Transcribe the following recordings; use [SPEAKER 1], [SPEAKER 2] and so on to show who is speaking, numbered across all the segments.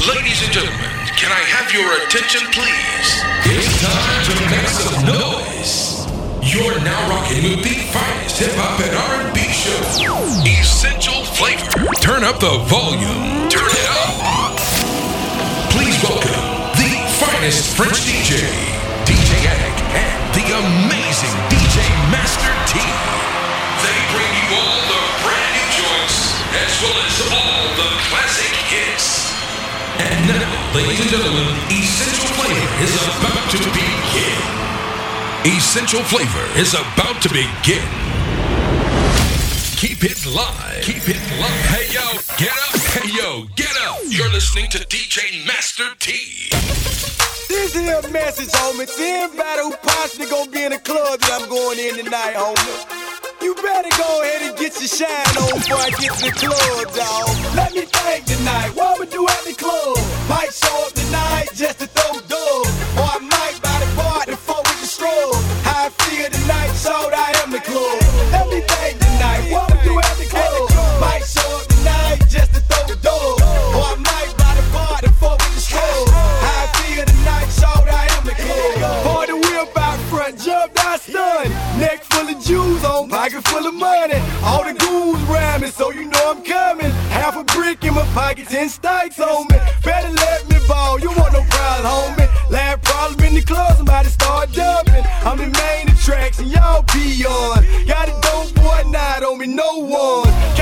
[SPEAKER 1] Ladies and gentlemen, can I have your attention, please? It's time to make some noise. You're now rocking with the finest hip hop and R&B show, Essential Flavor. Turn up the volume. Turn it up. Please welcome the finest French DJ, DJ Attic, and the amazing DJ Master T. And now, ladies and gentlemen, Essential Flavor is about to begin. Essential Flavor is about to begin. Keep it live. Keep it live. Hey yo, get up. Hey yo, get up. You're listening to DJ Master T.
[SPEAKER 2] This is a message, homie. To everybody who possibly gonna be in the club that I'm going in tonight, homie. You better go ahead and get your shine on before I get to the club, dawg. Let me think tonight. What we do at the club? Might show up tonight just to throw dub. Or I might buy the bar to fuck with the stroll. How I feel tonight, showed I am the club. Let me think tonight. What we do at the club? Might show up tonight just to throw dub. Neck full of jewels on, pocket full of money. All the around me, so you know I'm coming. Half a brick in my pocket, ten stikes on me. Better let me ball, you want no problem, homie. Last problem in the club, somebody start jumping. I'm the main attraction, y'all be on. Got a dope boy night on me, no one.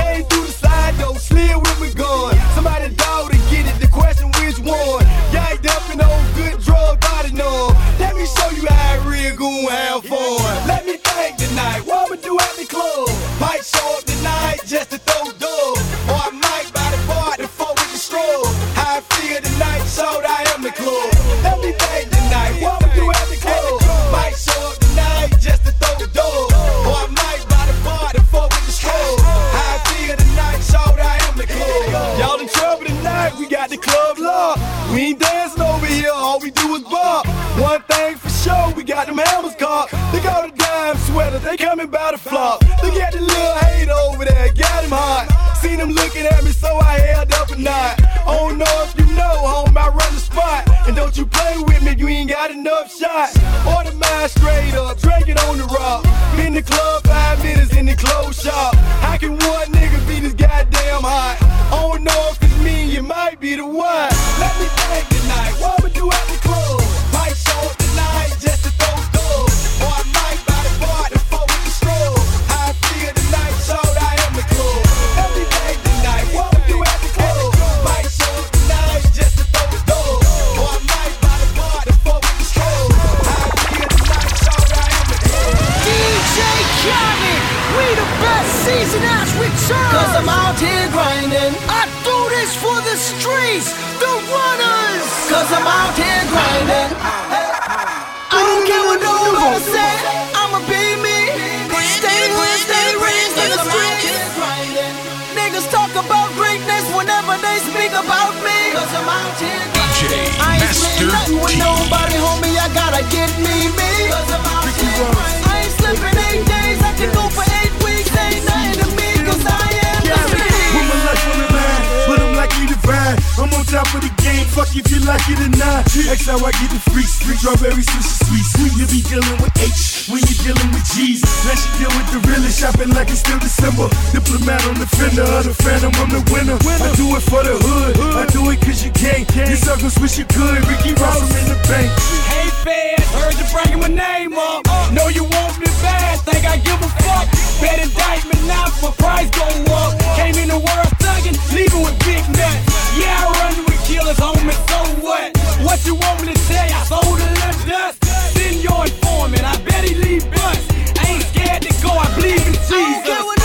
[SPEAKER 3] Of the game, fuck if you like it or not. That's how I get the free street. Strawberry Swisher Sweets. When you be dealing with H, when you dealing with G's. Let you deal with the realest, shopping like it's still December. Diplomat on the fender of the phantom, I'm the winner. I do it for the hood, I do it cause you can't. You suckers wish you could, Ricky Ross, I'm in the bank.
[SPEAKER 2] Hey feds, heard you bringing my name up. Know you want me bad, think I give a fuck. Bet indictment now, my price go up. Came in the world thuggin', leaving with big nuts. Yeah, I run killers, homie, so what? What you want me to say? I sold a little dust. Send your informant, I bet he leave bust. I ain't scared to go, I believe in
[SPEAKER 4] I don't care
[SPEAKER 2] Jesus.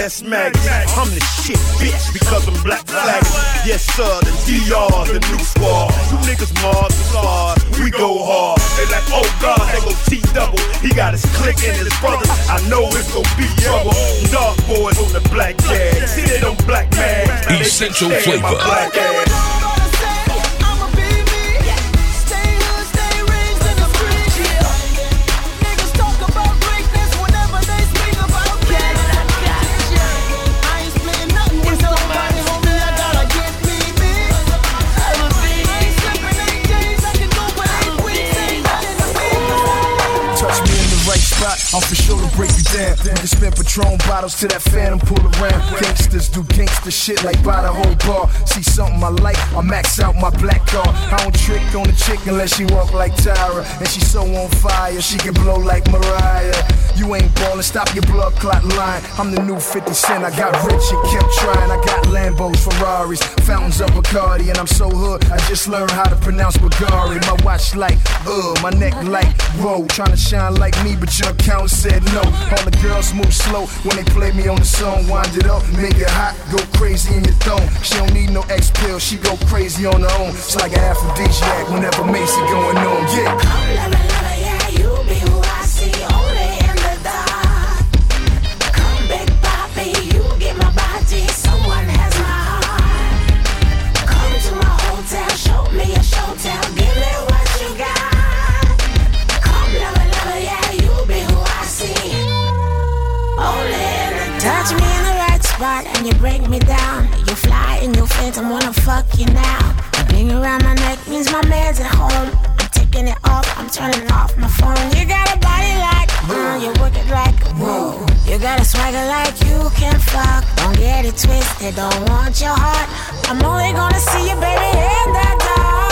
[SPEAKER 5] Just maggots. I'm the shit, bitch, because I'm black flag. Yes, sir, the DR, the new squad. You niggas Mars the stars, we go hard. They like, oh God, they go T double. He got his click and his brothers. I know it's gonna be trouble. Dark boys on the black jag. See, they don't black man.
[SPEAKER 4] Essential flavor.
[SPEAKER 6] For sure to break you down. You can spin Patron bottles to that phantom, pull around. Gangsters do gangster shit like buy the whole bar. See something I like, I max out my black car. I don't trick on the chick unless she walk like Tyra. And she so on fire, she can blow like Mariah. You ain't ballin', stop your blood clot line. I'm the new 50 Cent, I got rich and kept trying. I got Lambos, Ferraris, fountains of Bacardi, and I'm so hood. I just learned how to pronounce Bulgari. My watch like, uh, my neck like, whoa. Trying to shine like me, but your account said no. All the girls move slow when they play me on the song. Wind it up, make it hot, go crazy in your thong. She don't need no X pill, she go crazy on her own. It's like an aphrodisiac whenever Macy going on. Yeah.
[SPEAKER 7] Your phantom, wanna fuck you now. The ring around my neck means my man's at home. I'm taking it off, I'm turning off my phone. You got a body like, mm, you work it like, whoa. You got a swagger like you can fuck. Don't get it twisted, don't want your heart. I'm only gonna see you, baby, in the dark.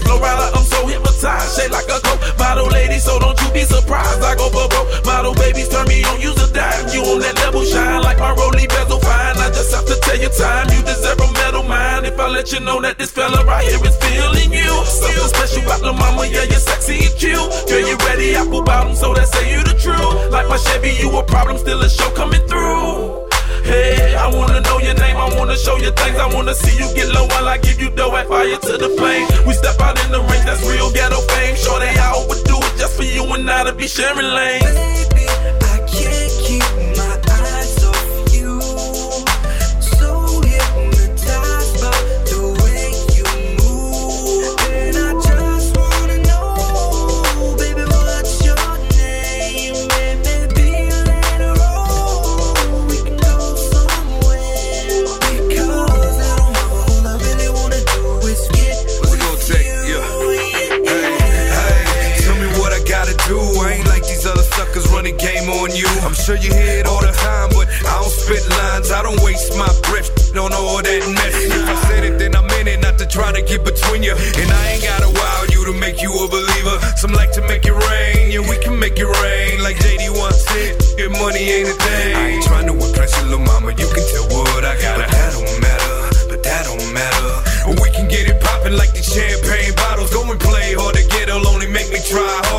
[SPEAKER 8] Flow, right? I'm so hypnotized. Shake like a coke model lady, so don't you be surprised. I go broke. Model babies turn me on, use a dime. You on that level, shine like my Rollie bezel fine. I just have to tell you time, you deserve a medal, mine. If I let you know that this fella right here is feeling you. Something special about the mama, yeah, you're sexy and cute. Girl, you ready? Apple bottom, so that say you the truth. Like my Chevy, you a problem, still a show coming through. Hey, I wanna know your name, I wanna show you things, I wanna see you get low while I give you dough and fire to the flame. We step out in the ring, that's real ghetto fame. Sure they I would do it just for you and I to be sharing lanes.
[SPEAKER 9] Sure you hear it all the time, but I don't spit lines, I don't waste my breath on all that mess. If I said it, then I'm in it, not to try to get between you. And I ain't got to wow you to make you a believer. Some like to make it rain, yeah, we can make it rain. Like JD once said, your money ain't a thing. I ain't trying to impress your little mama, you can tell what I got. But that don't matter, but that don't matter. We can get it poppin' like the champagne bottles. Go and play hard to get, it'll only make me try harder.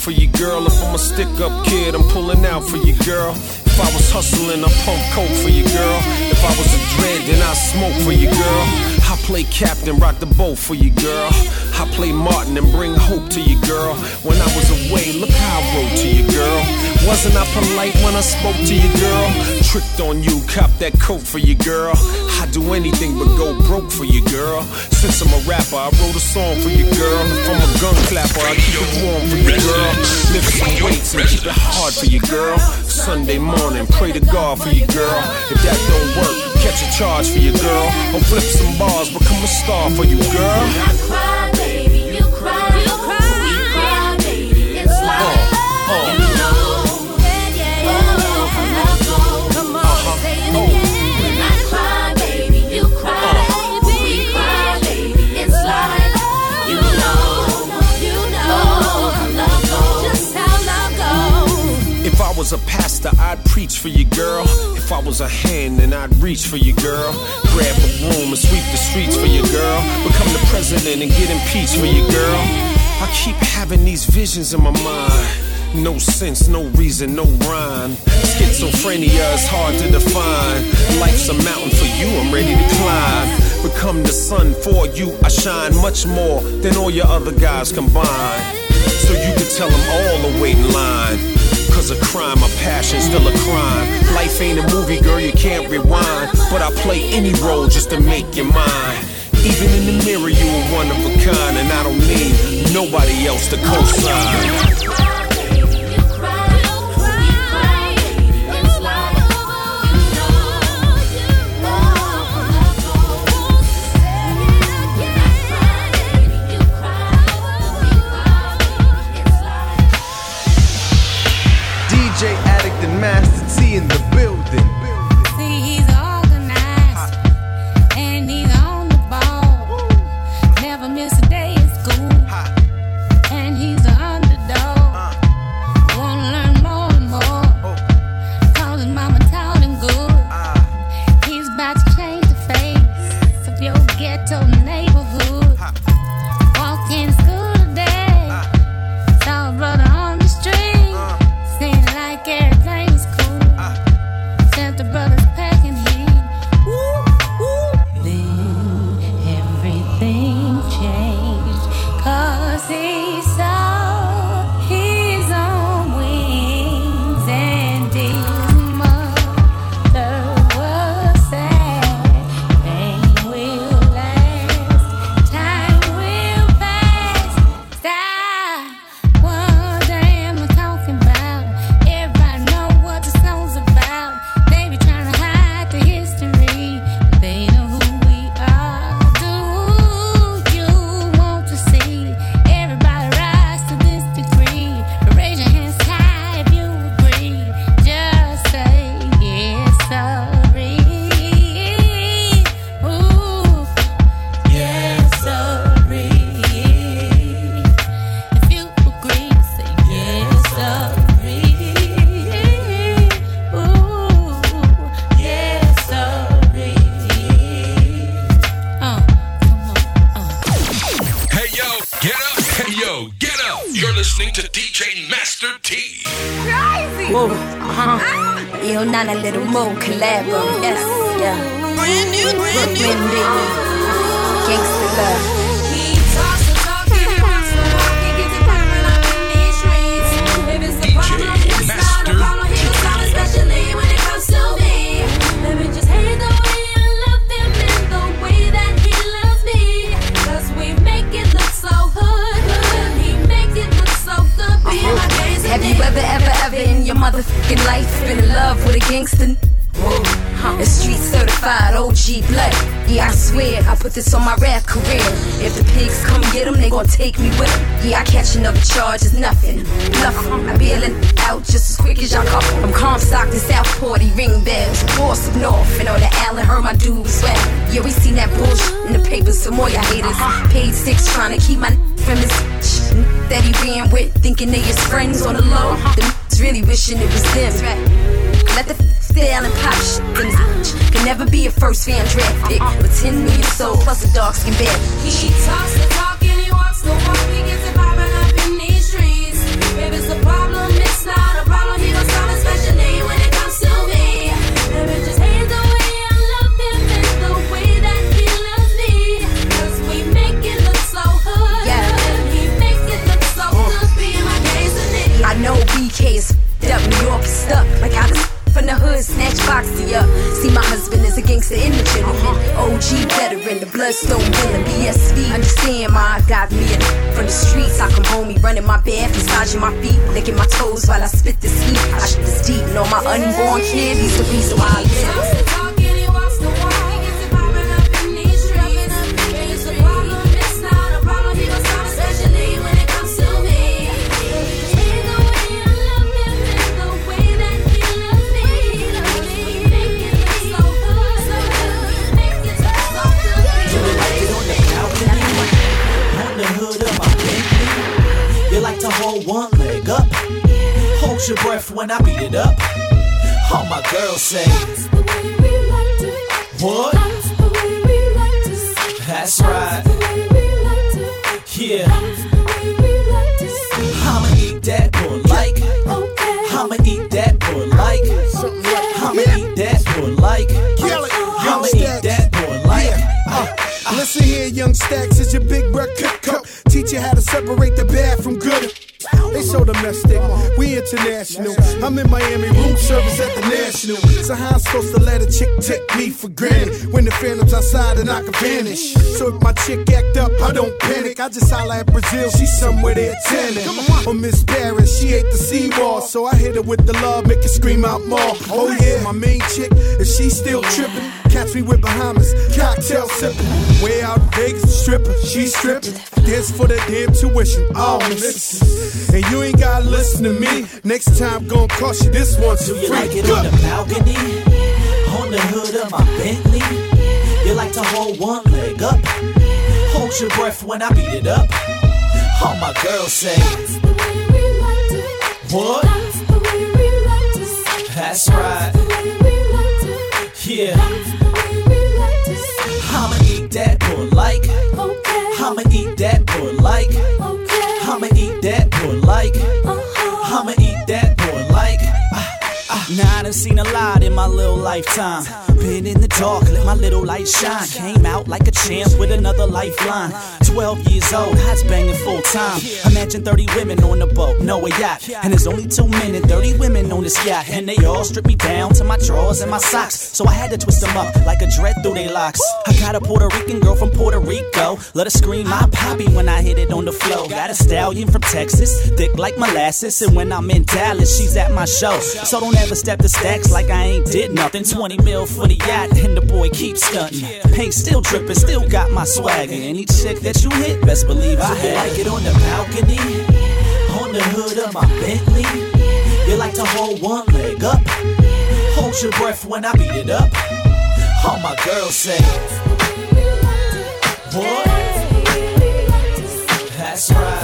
[SPEAKER 10] For you, girl. If I'm a stick up kid, I'm pulling out for you, girl. If I was hustling, I pump coke for you, girl. If I was a dread, then I smoke for you, girl. I play captain, rock the boat for you, girl. I play Martin and bring hope to you, girl. When I was away, look how I wrote to you, girl. Wasn't I polite when I spoke to you, girl? Tricked on you, cop that coat for you, girl. Do anything but go broke for you, girl. Since I'm a rapper, I wrote a song for you, girl. If I'm a gun clapper, I keep it warm for you, girl. Lift some weights and keep it hard for you, girl. Sunday morning, pray to God for you, girl. If that don't work, catch a charge for you, girl. Or flip some bars, become a star for you, girl. Was a pastor, I'd preach for you, girl. If I was a hand, then I'd reach for you, girl. Grab a broom and sweep the streets for you, girl. Become the president and get impeached for you, girl. I keep having these visions in my mind. No sense, no reason, no rhyme. Schizophrenia is hard to define. Life's a mountain for you, I'm ready to climb. Become the sun for you, I shine much more than all your other guys combined. So you can tell them all to wait in line. Cause a crime, a passion, still a crime. Life ain't a movie, girl, you can't rewind. But I play any role just to make you mine. Even in the mirror, you are one of a kind, and I don't need nobody else to co-sign.
[SPEAKER 11] From that he ran with, thinking they his friends on the low. The really wishing it was them. Let the out and pop shit. Bitch can never be a first fan draft pick. With 10 million soul plus a dark skin bed.
[SPEAKER 12] He talks the talk and he walks the walk. He gets it poppin' stuck like how this from the hood snatch boxy up. See, my husband is a gangster in the gentleman. OG veteran, the bloodstone villain, BSV. Understand my got me a from the streets. I come home, he running my bath, massaging my feet, licking my toes while I spit this heat. I shit this deep, and all my unborn kids he's the reason why I live.
[SPEAKER 13] Hold your breath when I beat it up. All my girls say, What? That's right. Yeah. I'ma eat that boy like. I'ma eat that boy like. I'ma eat that boy like. I'ma eat that boy like.
[SPEAKER 3] Uh, Listen here, young stacks, it's your big bread cook cup. Teach you how to separate the bad from good. So domestic, we international. I'm in Miami, room service at the National. So how I'm supposed to let a chick take me for granted when the phantom's outside and I can vanish? So if my chick act up, I don't panic. I just holla at Brazil, she's somewhere there tanning. Or oh, Miss Paris, she ate the seawall, so I hit her with the love, make her scream out more. Oh yeah, my main chick, if she still tripping, catch me with Bahamas, cocktail sipping. Way out in Vegas, stripper, she stripping. Dance for the damn tuition, oh listen. And you ain't gotta listen to me. Next time, gon' cost you this one's
[SPEAKER 13] Do you
[SPEAKER 3] free.
[SPEAKER 13] like it
[SPEAKER 3] Go.
[SPEAKER 13] on the balcony? On the hood of my Bentley? You like to hold one leg up? Hold your breath when I beat it up. All my girls say, What? That's right. Yeah. I'ma eat that boy like. I'ma eat that boy like. I done seen a lot in my little lifetime. Been in the dark, let my little light shine. Came out like a champ with another lifeline. 12 years old, hot's banging full time. Imagine 30 women on the boat, no a yacht. And there's only two men and 30 women on this yacht. And they all strip me down to my drawers and my socks. So I had to twist them up like a dread through their locks. I got a Puerto Rican girl from Puerto Rico. Let her scream my poppy when I hit it on the floor. Got a stallion from Texas, thick like molasses. And when I'm in Dallas, she's at my show. So don't ever step the stacks like I ain't did nothing. 20 mil for the yacht, and the boy keeps stunting. Paint still dripping, still got my swagger. Any chick that you hit, best believe I had. like it on the balcony? On the hood of my Bentley? You like to hold one leg up? Hold your breath when I beat it up. All my girls say, What? That's right.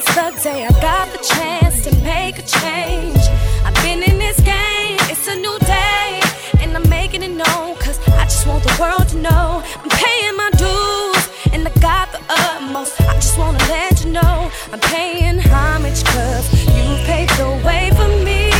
[SPEAKER 14] Since the day I got the chance to make a change, I've been in this game, it's a new day, and I'm making it known, cause I just want the world to know I'm paying my dues, and I got the utmost. I just wanna let you know I'm paying homage, cause you paved the way for me.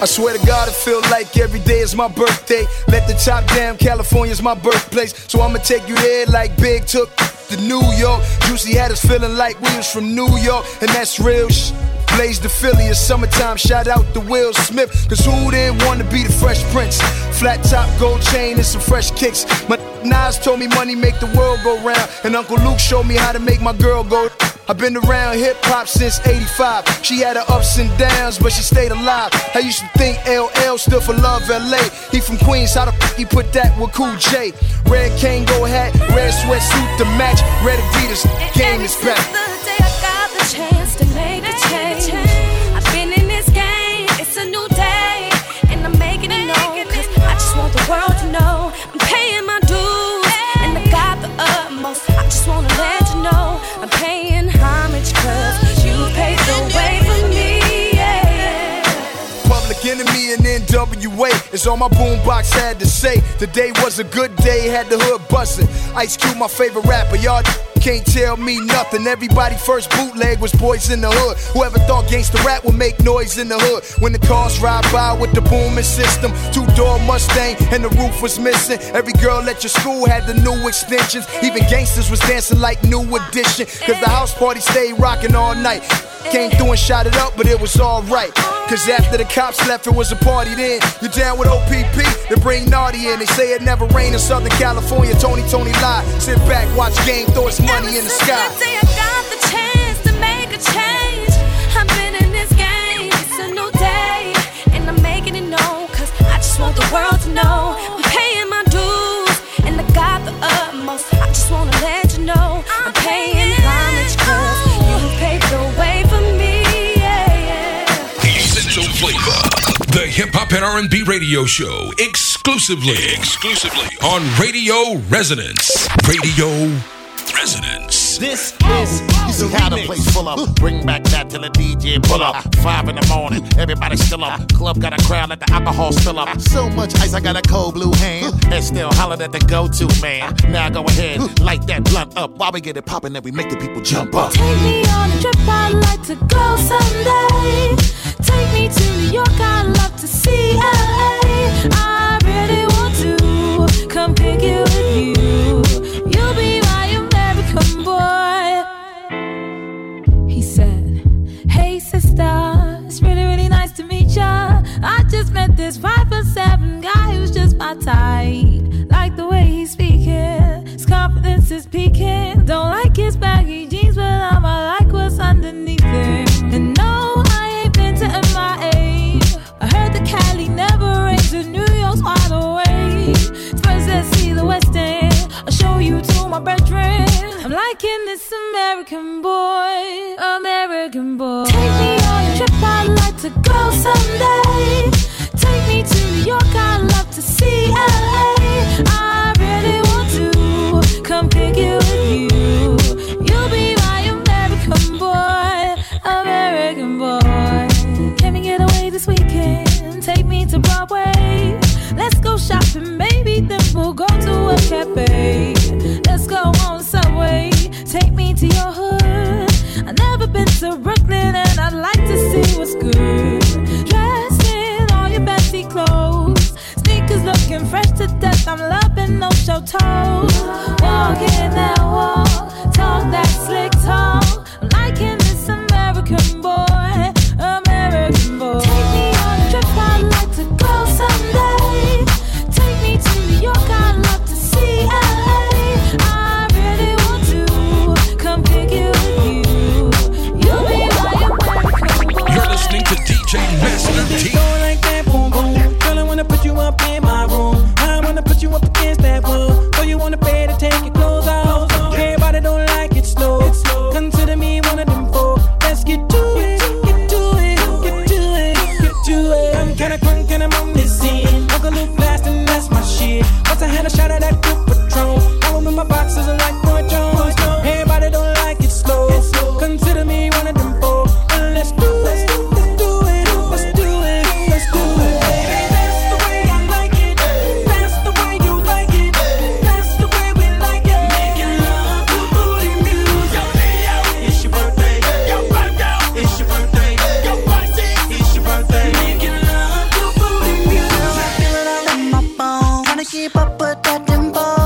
[SPEAKER 6] I swear to God, it feel like every day is my birthday. Let the top down, California's my birthplace. So I'ma take you there like Big took to New York. Juicy had us feeling like we was from New York, and that's real sh- Blaze the Philly, it's summertime. Shout out to Will Smith, cause who didn't want to be the Fresh Prince? Flat top, gold chain, and some fresh kicks. My Nas told me money make the world go round, and Uncle Luke showed me how to make my girl go. I've been around hip hop since 85. She had her ups and downs, but she stayed alive. I used to think LL stood for Love LA. He from Queens, how the f he put that with Cool J? Red Kangol hat, red sweatsuit to match, red Adidas. Game is back.
[SPEAKER 14] The day I got the chance to make a change.
[SPEAKER 6] NWA is all my boombox had to say. Today was a good day, had the hood bustin'. Ice Cube, my favorite rapper, y'all can't tell me nothing. Everybody first bootleg was boys in the hood. Whoever thought gangsta rap would make noise in the hood. When the cars ride by with the booming system, two door Mustang and the roof was missing. Every girl at your school had the new extensions. Even gangsters was dancing like new edition. Cause the house party stayed rocking all night. Came through and shot it up, but it was alright. Cause after the cops left, it was a party then. You're down with OPP, they bring Naughty in. They say it never rained in Southern California. Tony, Tony lie. Sit back, watch game, throw his money in the sky.
[SPEAKER 12] Say I got the chance to make a change. I've been in this game, it's a new day. And I'm making it known, cause I just want the world to know.
[SPEAKER 1] Hip hop and R&B radio show exclusively exclusively on Radio Resonance. Radio Resonance.
[SPEAKER 15] This is you see how the place full up. Bring back that till the DJ pull up. Five in the morning, everybody still up. Club got a crowd, let the alcohol spill up. So much ice, I got a cold blue hand. And still hollered at the go-to man. Now go ahead, light that blunt up. While we get it poppin', then we make the people jump up.
[SPEAKER 12] Take me on a trip, I'd like to go someday. Take me to New York, I'd love to see LA. I really want to come pick you with you. You'll be my American boy. He said, Hey sister, it's really, really nice to meet ya. I just met this five foot seven guy who's just my type. Like the way he's speaking, his confidence is peaking. Don't like his baggy jeans, but I'ma like what's underneath it. And New York's wide awake. First, let's see the West End. I'll show you to my bedroom. I'm liking this American boy, American boy. Take me on a trip, I'd like to go someday. Good. Dressed in all your fancy clothes. Sneakers looking fresh to death. I'm loving no show toes.
[SPEAKER 4] poco tiempo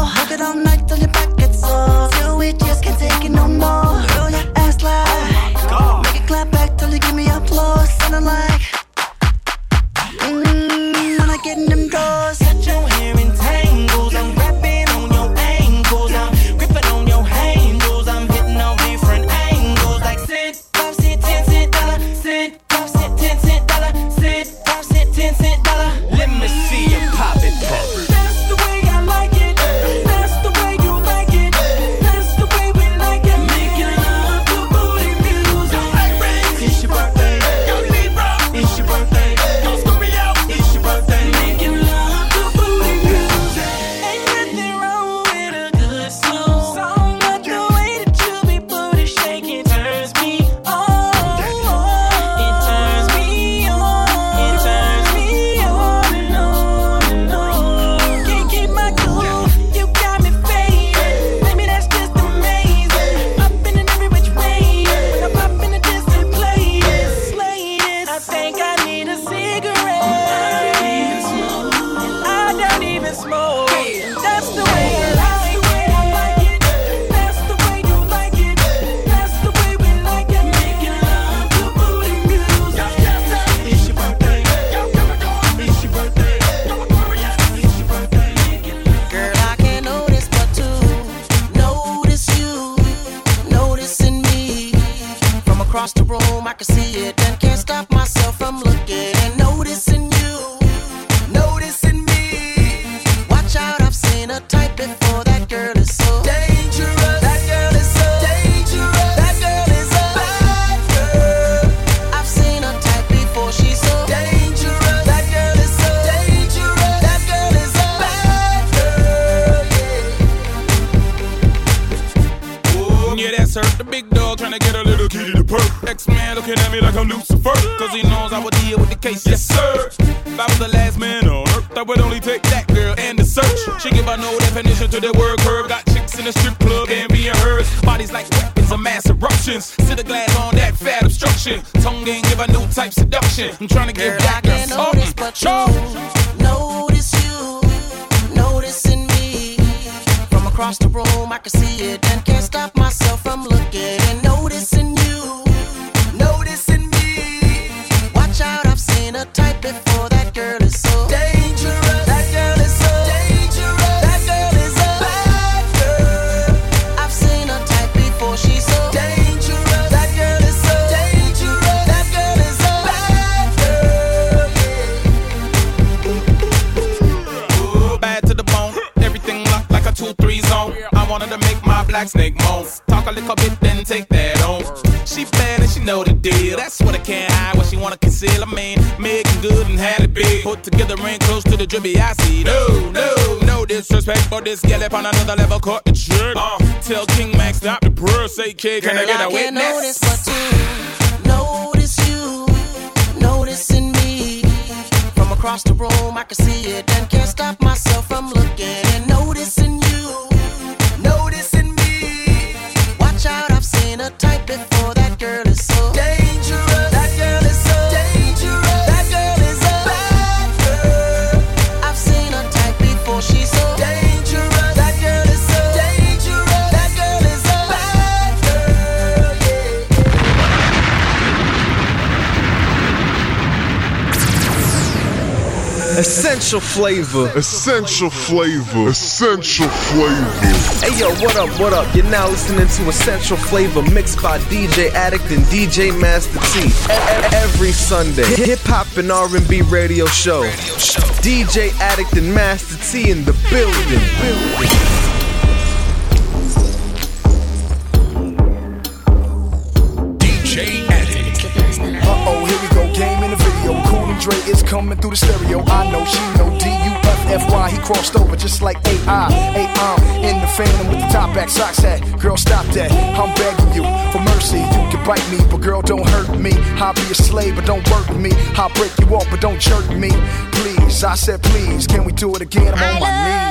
[SPEAKER 4] looking
[SPEAKER 16] at me like I'm Lucifer. Cause he knows I would deal with the case. Yes, sir. If I was the last man on earth, I would only take that girl and the search. She give a no definition to the word curve. Got chicks in the strip club and being hers. Bodies like weapons of mass eruptions. Sit the glass on that fat obstruction. Tongue game give a new type seduction. I'm trying to give
[SPEAKER 4] Girl, I
[SPEAKER 16] girl
[SPEAKER 4] can't notice but you. Notice you, noticing me. From across the room, I can see it and can't stop myself from
[SPEAKER 16] black snake moan. Talk a little bit, then take that on. She bad and she know the deal. That's what I can't hide. What she wanna conceal. I mean, making good and had it big. Put together ring close to the drippy I see. No, no, no disrespect, but this gal up on another level. Caught the trick. Uh, tell King Max stop the purr. Say, kid, can I get a
[SPEAKER 4] can't
[SPEAKER 16] witness?
[SPEAKER 4] notice but you notice you, noticing me. From across the room, I can see it and can't stop myself from looking and noticing you, noticing I've seen a type
[SPEAKER 17] Essential flavor.
[SPEAKER 18] Essential flavor. Essential flavor.
[SPEAKER 17] Hey yo, what up, what up? You're now listening to Essential Flavor mixed by DJ Addict and DJ Master T. Every Sunday, hip hop and R&B radio show. DJ Addict and Master T in the building.
[SPEAKER 1] DJ
[SPEAKER 6] coming through the stereo. I know she know D U F F Y. He crossed over just like A I. A I'm in the phantom with the top back socks hat. Girl, stop that. I'm begging you for mercy. You can bite me, but girl, don't hurt me. I'll be a slave, but don't work me. I'll break you off, but don't jerk me. Please, I said please. Can we do it again? I'm on my knees.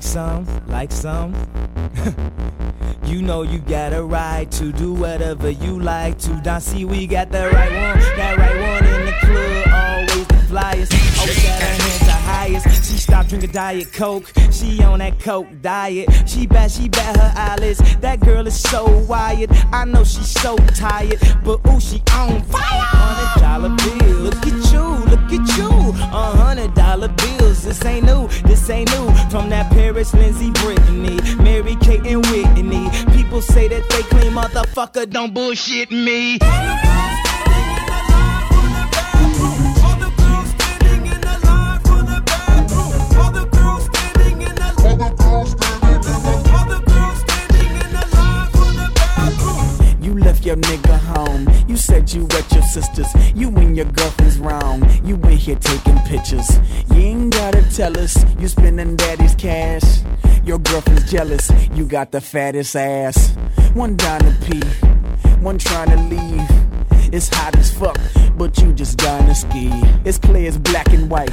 [SPEAKER 12] Like
[SPEAKER 19] some? Like some? you know you got a right to do whatever you like to. Don't see we got the right one, that right one in the club. Always the flyest. Always oh, got her hands the highest. She stopped drinking Diet Coke. She on that Coke diet. She bad, she bad her eyelids. That girl is so wired. I know she's so tired, but ooh, she on fire. Hundred dollar bill. Look at you, look at you. A hundred dollar This ain't new, this ain't new. From that Paris, Lindsay, Britney, Mary Kate, and Whitney. People say that they clean, motherfucker. Don't bullshit me.
[SPEAKER 20] You left your nigga home. Said you at your sister's. You and your girlfriend's wrong. You in here taking pictures. You ain't gotta tell us you spending daddy's cash. Your girlfriend's jealous. You got the fattest ass. One down to pee. One trying to leave. It's hot as fuck, but you just to ski. It's clear as black and white,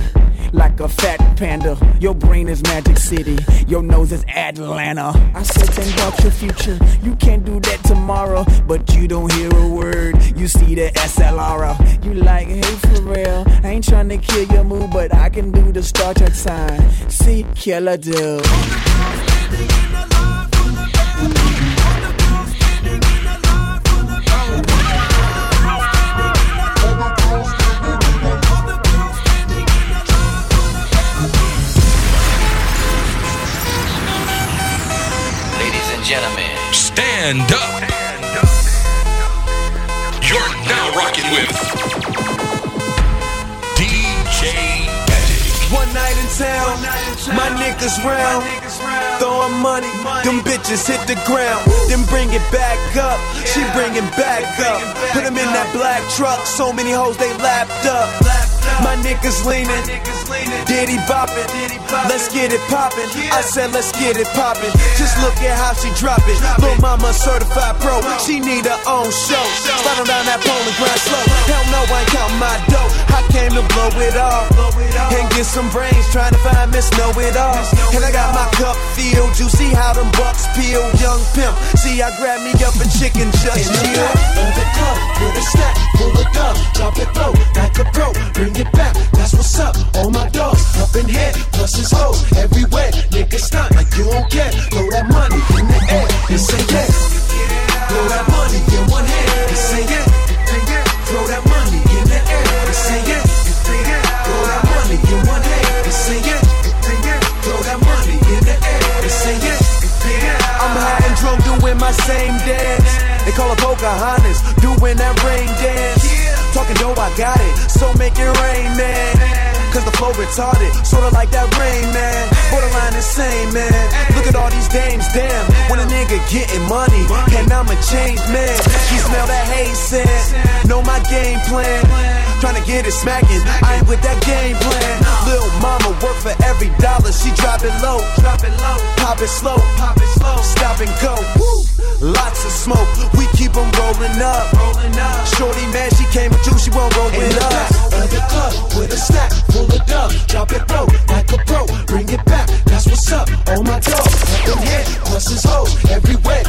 [SPEAKER 20] like a fat panda. Your brain is Magic City, your nose is Atlanta. I said think about your future. You can't do that tomorrow, but you don't hear a word. You see the SLR. You like, hey, for real. I ain't trying to kill your mood, but I can do the Star Trek sign. See, killer dude.
[SPEAKER 21] Gentlemen,
[SPEAKER 1] Stand up. You're now rocking with DJ
[SPEAKER 2] One night in town, my niggas round, throwing money. Them bitches hit the ground, then bring it back up. She bring it back up. Put them in that black truck, so many hoes they lapped up. My niggas leaning, Diddy bopping. Let's get it poppin'. I said let's get it poppin'. Just look at how she drop it. Lil' mama certified pro, she need her own show. Slide down that pole and grind slow. Hell no, I ain't counting my dough. I came to blow it all and get some brains trying to find Miss Know It All. And I got my cup filled. You see how them bucks peel, young pimp. See, I grab me up a chicken just chill.
[SPEAKER 22] the club with a stack full of dub. Drop it low like a pro. Bring it back. That's what's up. Oh all my dogs up in here. Plus his hoes everywhere. Niggas stunt like you don't care. Throw that money in the air and say yeah. Throw that money in one hand and say yeah. Throw that money in the air and say yeah. Throw that money in one hand and say yeah. Throw that money in the air and say yeah.
[SPEAKER 2] I'm high and drunk doing my same dance. They call it Pocahontas, doing that rain dance. Talking dough, I got it, so make it rain, man. Cause the flow retarded, sorta like that rain, man. Borderline insane, man. Look at all these dames, damn. When a nigga getting money, and I'm a change man. You smell that hay scent, know my game plan. Tryna get it smacking, I ain't with that game plan. Lil' mama work for every dollar, she drop it low. Drop it low, pop it slow, pop it slow, stop and go. Woo. Lots of smoke, we keep keep 'em rolling up. Rolling up. Shorty man, she came with you, she won't roll with us.
[SPEAKER 22] Of club with a stack full of dub. Drop it low like a pro. Bring it back. That's what's up. All my dogs up in here. Plus his hoes everywhere.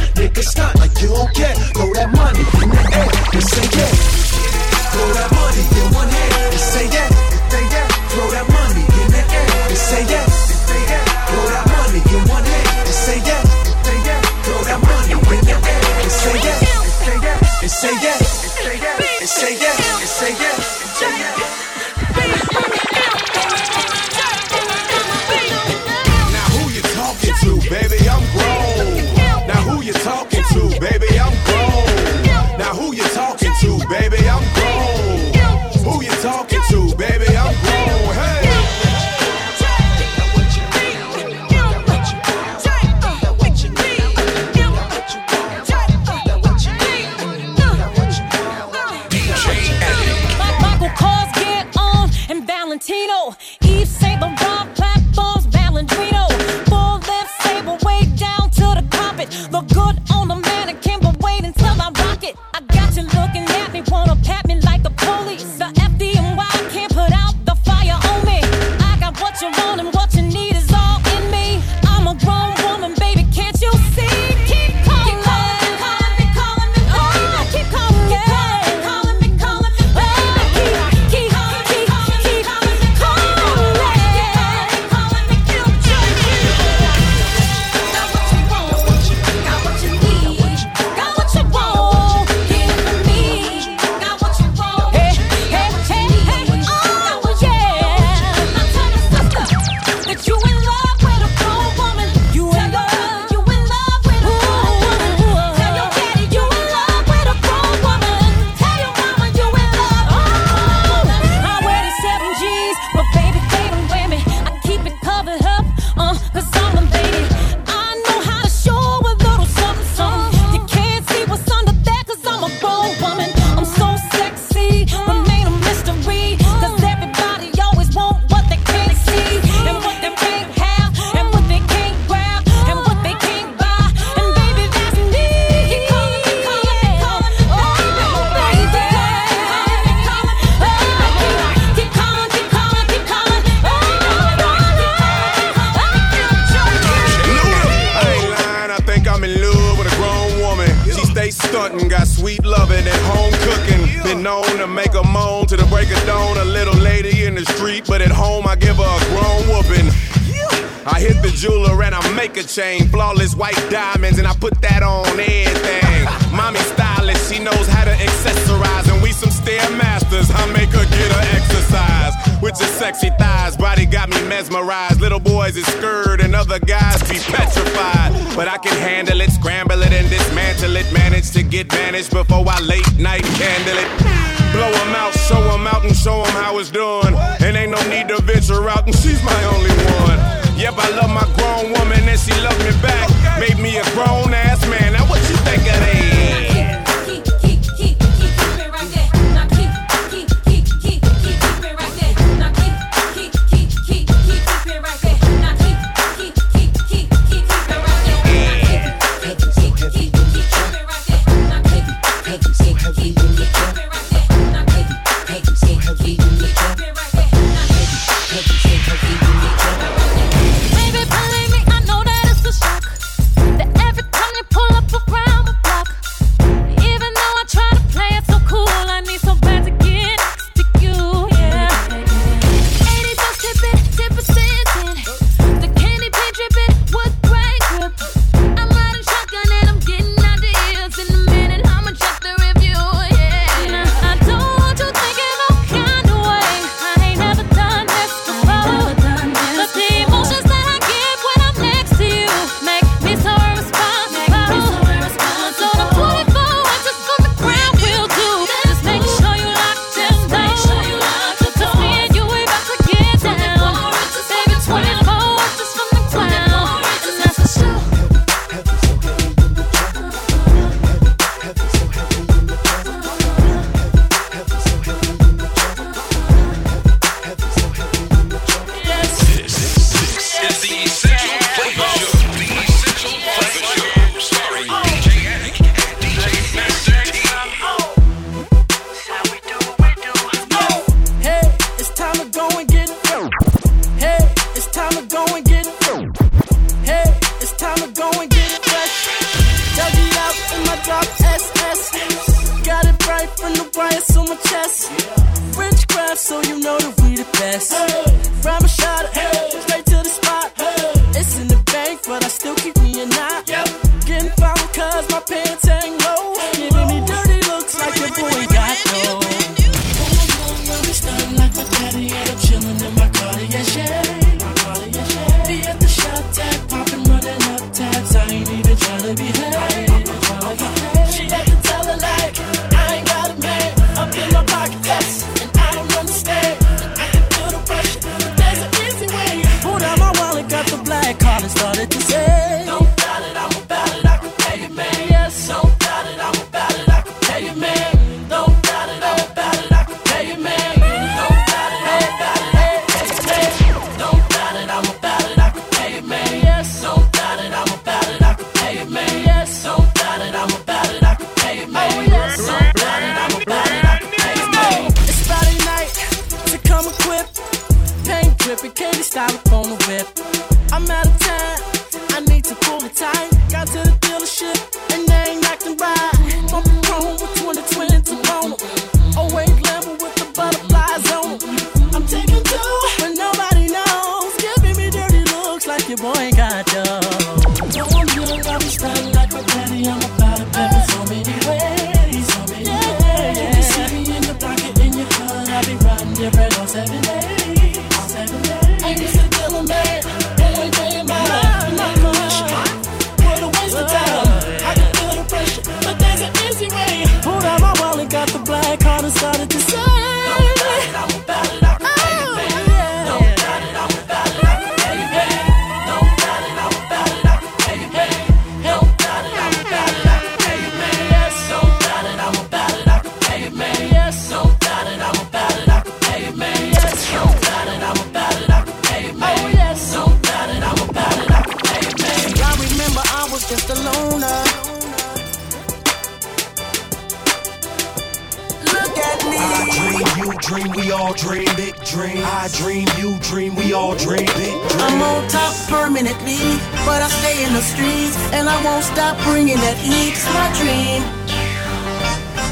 [SPEAKER 23] We
[SPEAKER 22] all dream big dreams. I dream, you dream, we all dream big dreams.
[SPEAKER 4] I'm on top permanently, but I stay in the streets and I won't stop bringing that heat. It's my dream.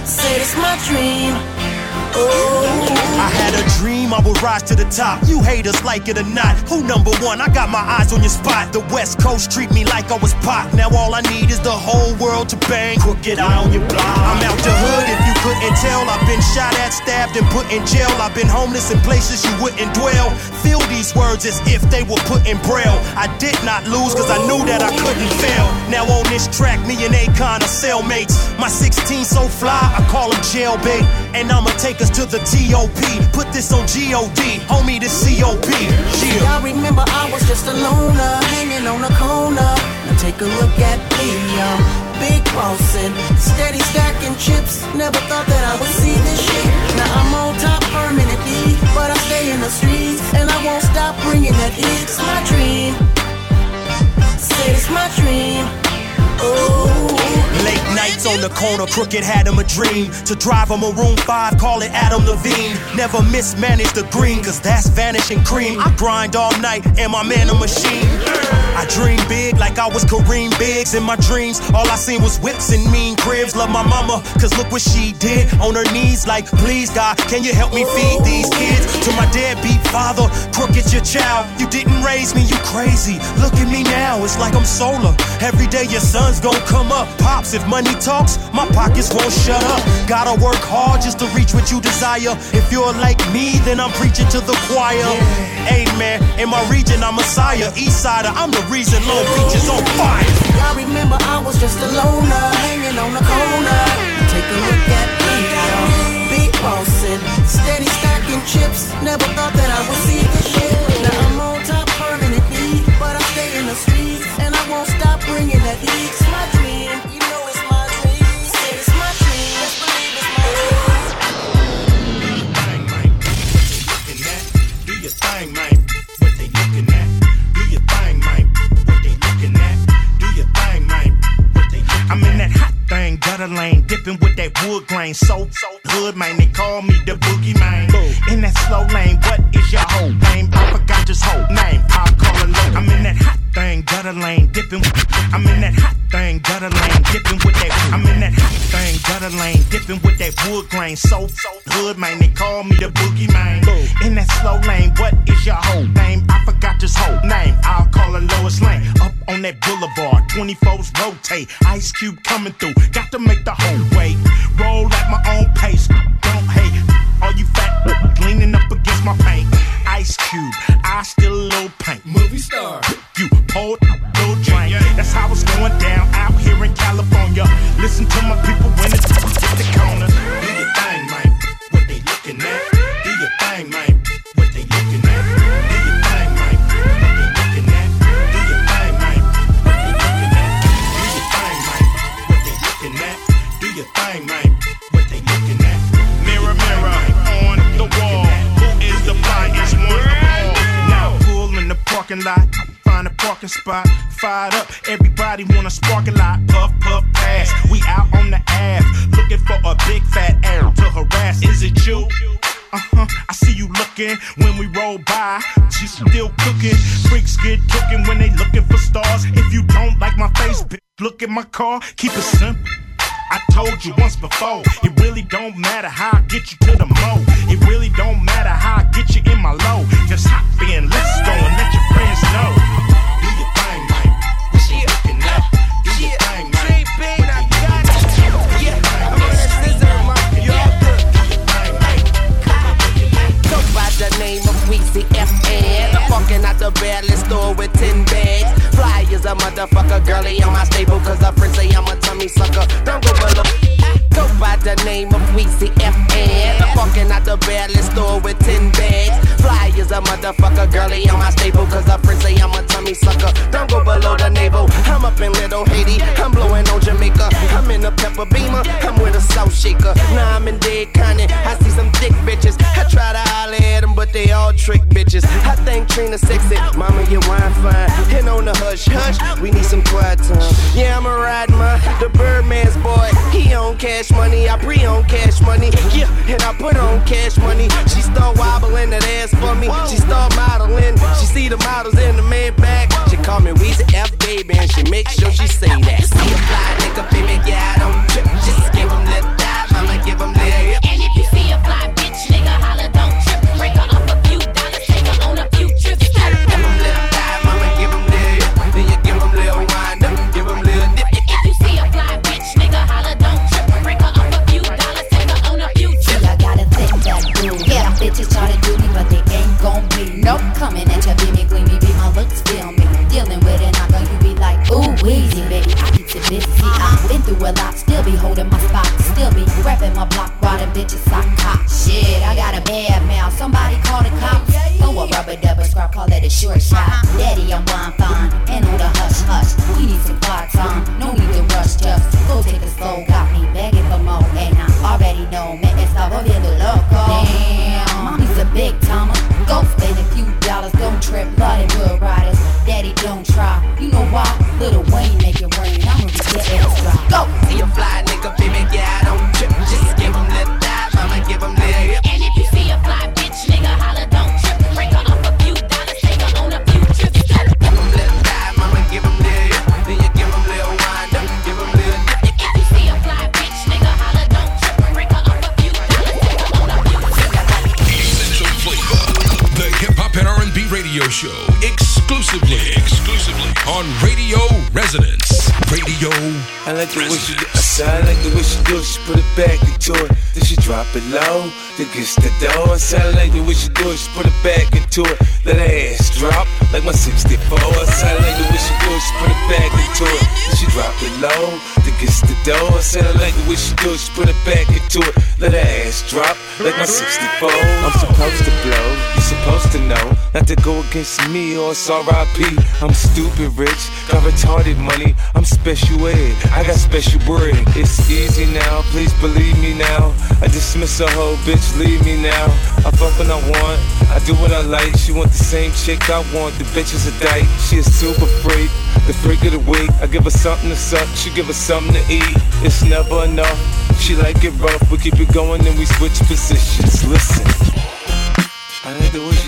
[SPEAKER 4] Said it's my dream. Oh.
[SPEAKER 24] I had a dream I would rise to the top. You haters like it or not. Who number one? I got my eyes on your spot. The West Coast treat me like I was pop. Now all I need is the whole world to bang. Crooked I on your block. I'm out the hood couldn't tell. I've been shot at, stabbed, and put in jail. I've been homeless in places you wouldn't dwell. Feel these words as if they were put in braille. I did not lose cause I knew that I couldn't fail. Now on this track, me and Akon are cellmates. My 16 so fly, I call him jailbait. And I'ma take us to the TOP. Put this on GOD, homie, the COP. Yeah.
[SPEAKER 4] Y'all remember I was just a loner, hanging on a corner. Now take a look at me, I'm big bossing, steady stacking chips. Never thought that I would see this shit. Now I'm on top permanently, but I stay in the streets and I won't stop bringing that. It's my dream. Say it's my dream. Oh.
[SPEAKER 24] Late nights on the corner, crooked had him a dream to drive him a room 5, call it Adam Levine. Never mismanage the green, cause that's vanishing cream. I grind all night, and my man a machine. I dream big like I was Kareem Biggs in my dreams. All I seen was whips and mean cribs. Love my mama, cause look what she did on her knees. Like, please, God, can you help me feed these kids? To my deadbeat father, crooked your child. You didn't raise me, you crazy. Look at me now, it's like I'm solar. Every day your son's gonna come up. Pops, if money talks, my pockets won't shut up. Gotta work hard just to reach what you desire. If you're like me, then I'm preaching to the choir. Amen. In my region, I'm Messiah. Eastsider, I'm the reason Long Beach is on fire. Grain. So, so hood, man. They looking when we roll by. She's still cooking. Freaks get cooking when they looking for stars. If you don't like my face, bitch, look at my car. Keep it simple. I told you once before, it really don't matter how I get you to the mo. It really don't matter how I get you in my low. Just hop in, let's go and let your friends know. Do your thing, man. You looking at? Do your thing, man.
[SPEAKER 25] The name of Weezy FN. I'm fucking out the barrel store with 10 bags. Fly as a motherfucker, girlie on my staple, cause friends say I'm a tummy sucker. Don't go below. Go by the name of Weezy FN. I'm fucking out the barrel store with 10 bags. Fly as a motherfucker, girlie on my staple, cause her friends say I'm a tummy sucker. Don't go below the navel. I'm up in Little Haiti, I'm blowing on Jamaica. I'm in a pepper beamer, I'm with a salt shaker. Now I'm in Dade County, I see some thick bitches. I try to holler at them, but they all trick bitches. I think Trina sexy, mama, your wine fine. And on the hush hush, we need some quiet time. Yeah, I'm a ride my the Birdman's boy. He on cash money, I pre on cash money. Yeah, and I put on cash money. She start wobbling that ass for me. She start modeling. She see the models in the man back. She call me Weezy F baby, and she make sure she say that. See a fly nigga, baby, yeah, I don't trip. Just Coming at ya, be me
[SPEAKER 26] gleamy, be my looks feel me. Dealing with an knocker, you be like, ooh, Weezy, baby, I keep it busy. I've been through a lot, still be holding my spot, still be rapping my block while bitches I cop. Shit, I got a bad mouth, somebody call the cops. Throw a rubber double scrap, call that a short shot. Daddy, I'm wine fine, and all the hush hush. We need some quiet time, no need to rush, just go take a slow. Got me begging for more, and I already know, man, it's all over the loco. Damn, mommy's a big timer. Go spend a few dollars, don't trip, blood and good riders. Daddy, don't try. You know why? Lil Wayne make it rain. I'ma be get extra. Go!
[SPEAKER 25] See a fly nigga, baby, yeah,
[SPEAKER 12] on
[SPEAKER 1] Radio Resonance. Radio.
[SPEAKER 27] I like the way she do I like the way she do. She put it back into it. Then she drop it low. Then gets the dough. I I like the way she do. She put it back into it. Let her ass drop like my 64. I I like the way she do. She put it back into it. Then she drop it low. Gets the door. I like way she do. She put it back into it. Let her ass drop like my 64. I'm supposed to blow. You supposed to know not to go against me or it's RIP. I'm stupid rich, got retarded money. I'm special ed, I got special bread. It's easy now, please believe me now. I dismiss a whole bitch, leave me now. I fuck when I want, I do what I like. She want the same chick I want, the bitch is a dyke. She is super freak, the freak of the week. I give her something to suck, she give her something to eat. It's never enough. She like it rough, we keep it going and we switch positions. Listen. I like the way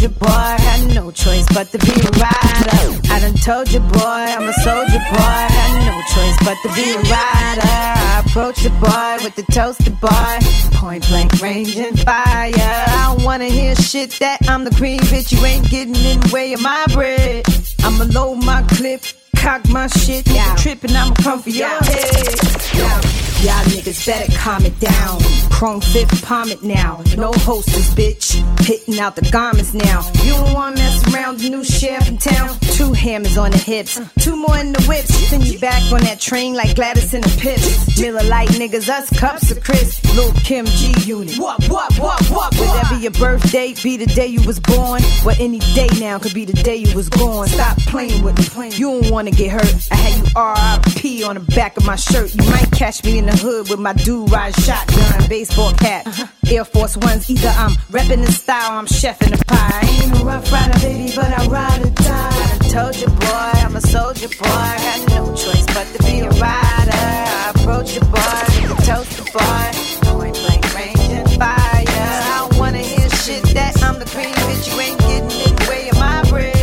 [SPEAKER 28] A soldier, boy. Had no choice but to be a rider. I done told you, boy, I'm a soldier, boy. Had no choice but to be a rider. I approach the boy with the toasted boy. Point blank range and fire. I don't wanna hear shit that I'm the queen, bitch. You ain't getting in the way of my bread. I'ma load my clip. Cock my shit, yeah. trippin', I'ma come for your head. Yeah. Y'all niggas better calm it down. Chrome fifth, palm it now. No hostess, bitch. Hitting out the garments now. You don't wanna mess around the new sheriff in town. Two hammers on the hips, two more in the whips. Send you back on that train like Gladys in the pips. Miller Lite niggas, us cups of Cris. Lil Kim G Unit. What, what, what, what, Whatever your birthday, be the day you was born. Well, any day now could be the day you was born. Stop playing with me. You don't wanna get hurt. I had you R.I.P. on the back of my shirt. You might catch me in the hood with my do ride shotgun, baseball cap, uh-huh. Air Force Ones. Either I'm reppin' the style, I'm chefing the pie. I ain't a rough rider, baby, but I ride or die. I told you, boy, I'm a soldier, boy. Had no choice but to be a rider. I approach you, boy, with the toaster, boy. Point blank range and fire. I don't wanna hear shit that I'm the queen, bitch. You ain't getting in the way of my bread.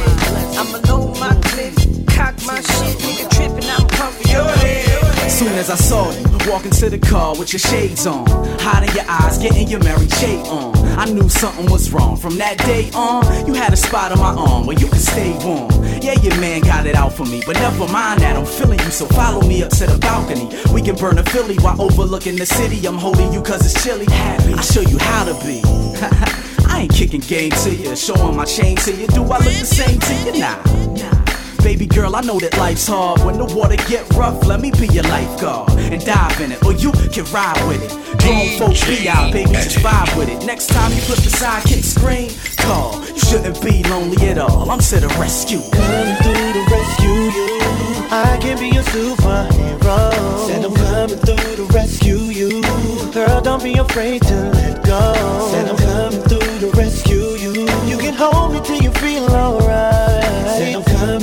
[SPEAKER 28] I'ma load my clip, cock my shit, nigga trippin', I'm comfy. Your head.
[SPEAKER 13] Soon as I saw you, walk into the car with your shades on, hiding your eyes, getting your Mary J on. I knew something was wrong. From that day on, you had a spot on my arm where you could stay warm. Yeah, your man got it out for me, but never mind that. I'm feeling you, so follow me up to the balcony. We can burn a Philly while overlooking the city. I'm holding you cause it's chilly. Happy. I'll show you how to be. I ain't kicking game to you, showing my chain to you. Do I look the same to you? Nah. Baby girl, I know that life's hard. When the water get rough, let me be your lifeguard and dive in it, or you can ride with it. Grown folks be out, baby, just vibe with it. Next time you flip the sidekick screen, call. You shouldn't be lonely at all. I'm to the rescue.
[SPEAKER 22] Coming through to rescue you. I can be your superhero. Said I'm coming through to rescue you. Girl, don't be afraid to let go. Said I'm coming through to rescue you. You can hold me till you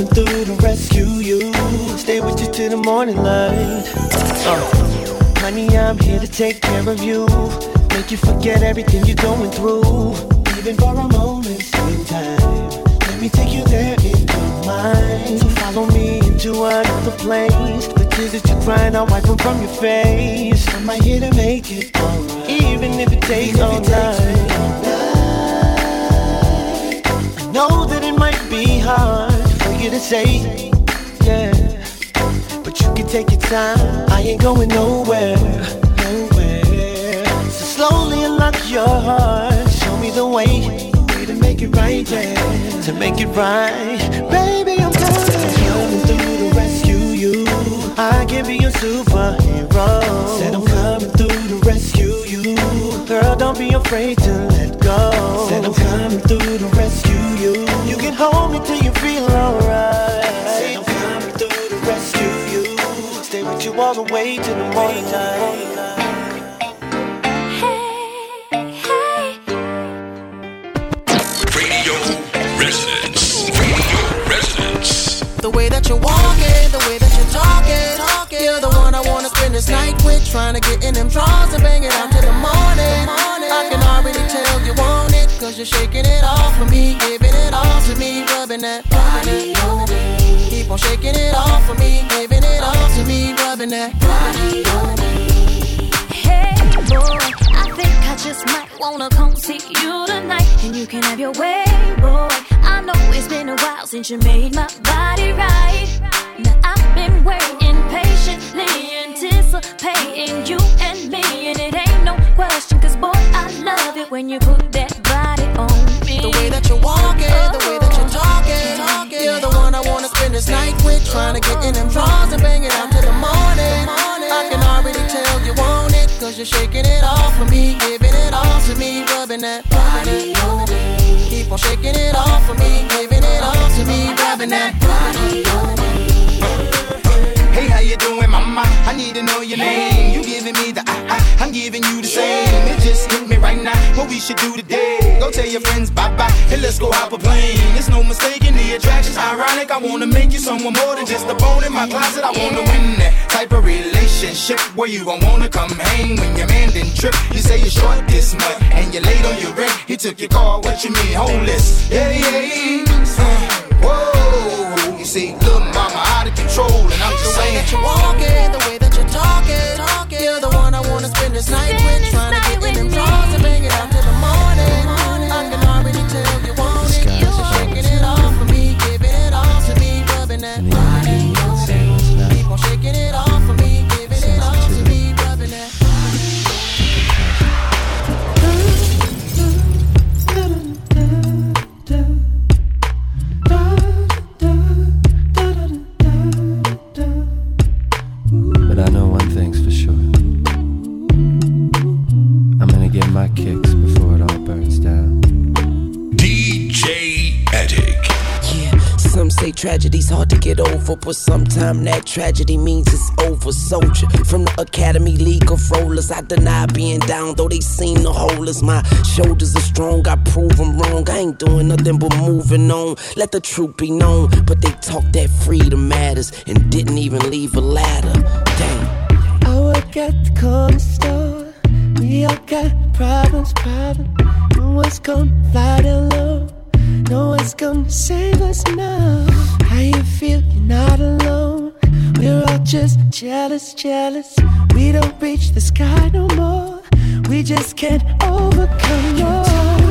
[SPEAKER 22] coming through to rescue you. Stay with you till the morning light. Uh, honey, I'm here to take care of you.
[SPEAKER 29] Make you forget everything you're going through. Even for a moment in time. Let me take you there in your mind. So follow me into another place. The tears that you're crying, I'll wipe them from your face. I'm right here to make it alright. Even if it takes all night. I know that it might be hard you to say, yeah. But you can take your time. I ain't going nowhere, nowhere. So slowly unlock your heart. Show me the way, way to make it right, yeah. To make it right, baby, I'm coming. Coming through to rescue you. I can be your superhero. Said I'm coming through to rescue you. Girl, don't be afraid to let go. Said I'm coming through to rescue you. You can hold me till you feel alright. Said I'm coming through to rescue you. Stay with you all the way to the morning time.
[SPEAKER 1] Radio Residence. Radio Residence.
[SPEAKER 4] The way that you're walking, the way that you're talking, talking. You're the one I wanna spend this night with. Trying to get in them drawers and bang it out till the morning. I can already tell you want you're shaking it off for me, giving it all to me, rubbing that body on me. Keep on shaking it off for me, giving it all to me, rubbing that body on me.
[SPEAKER 12] Hey, boy, I think I just might wanna come see you tonight. And you can have your way, boy. I know it's been a while since you made my body right. Now I've been waiting patiently, anticipating you and me. And it ain't no question, cause boy, I love it when you put that body on me.
[SPEAKER 4] The way that you're walking, the way that you're talking, talking. You're the one I wanna spend this night with. Trying to get in them drawers and bang it out till the morning. I can already tell you want it, cause you're shaking it off for me, giving it all to me, rubbing that body on me. Keep on shaking it off for me, giving it all to me, rubbing that body on me.
[SPEAKER 2] You doing, mama? I need to know your name. You giving me the ah ah, I'm giving you the same. It just hit me right now. What we should do today? Go tell your friends bye bye, and let's go hop a plane. It's no mistaking the attraction's ironic. I wanna make you someone more than just a bone in my closet. I wanna win that type of relationship where you gon' wanna come hang when your man didn't trip. You say you're short this month, and you're late on your rent. He took your car. What you mean, homeless? Yeah, yeah, yeah. Uh, whoa, you see, little mama control, and I'm just
[SPEAKER 4] The way that you're walking, the way that you're talking, talking. You're the one I wanna spend this night with. Over, but sometime that tragedy means it's over. Soldier from the Academy League of Rollers, I deny being down, though they seem to hold us. My shoulders are strong, I prove them wrong. I ain't doing nothing but moving on. Let the truth be known, but they talk that freedom matters and didn't even leave a ladder. Dang.
[SPEAKER 29] I work at the corner store. We all got problems, problems. No one's gonna fly down low. No one's gonna save us now. How you feel? You're not alone. We're all just jealous, jealous. We don't reach the sky no more. We just can't overcome more.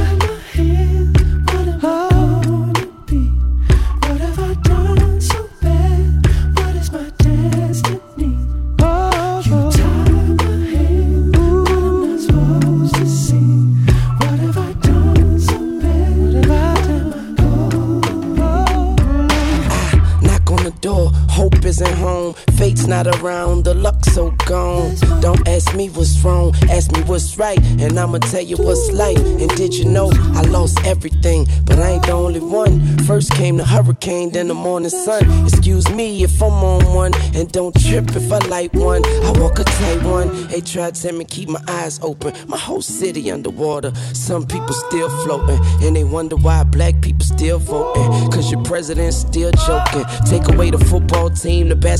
[SPEAKER 4] Isn't home. Fate's not around, the luck's so gone. Don't ask me what's wrong, ask me what's right, and I'ma tell you what's life. And did you know I lost everything, but I ain't the only one. First came the hurricane, then the morning sun. Excuse me if I'm on one, and don't trip if I light one. I walk a tight one. They try to tell me keep my eyes open. My whole city underwater. Some people still floating, and they wonder why black people still voting. Cause your president's still joking. Take away the football team, the basketball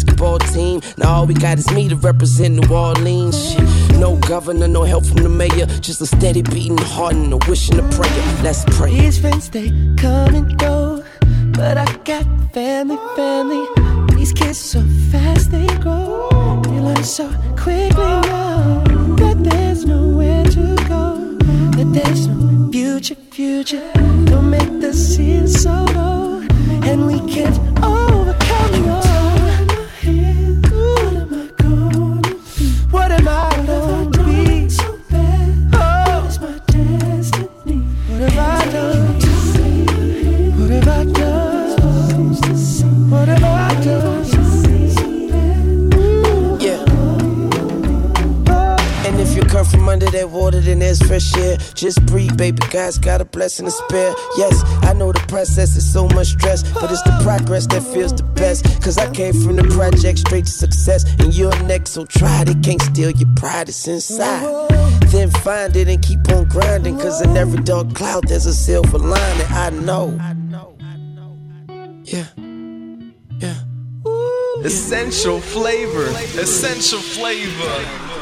[SPEAKER 25] team. Now all we got is me to represent New Orleans. Shit. No governor, no help from the mayor. Just a steady beating heart and a wish and a prayer. Let's pray.
[SPEAKER 29] These friends, they come and go. But I got family, family. These kids so fast they grow. They learn so quickly now that there's nowhere to go. That there's no future, future. Don't make the scene so low. And we can't overcome
[SPEAKER 25] that water, then there's fresh air. Just breathe, baby. God's got a blessing to spare. Yes, I know the process is so much stress, but it's the progress that feels the best. Cause I came from the project straight to success, and you're next, so try it. Can't steal your pride, it's inside. Then find it and keep on grinding, cause in every dark cloud there's a silver lining. I know. Yeah. Yeah.
[SPEAKER 9] Essential flavor. Essential flavor.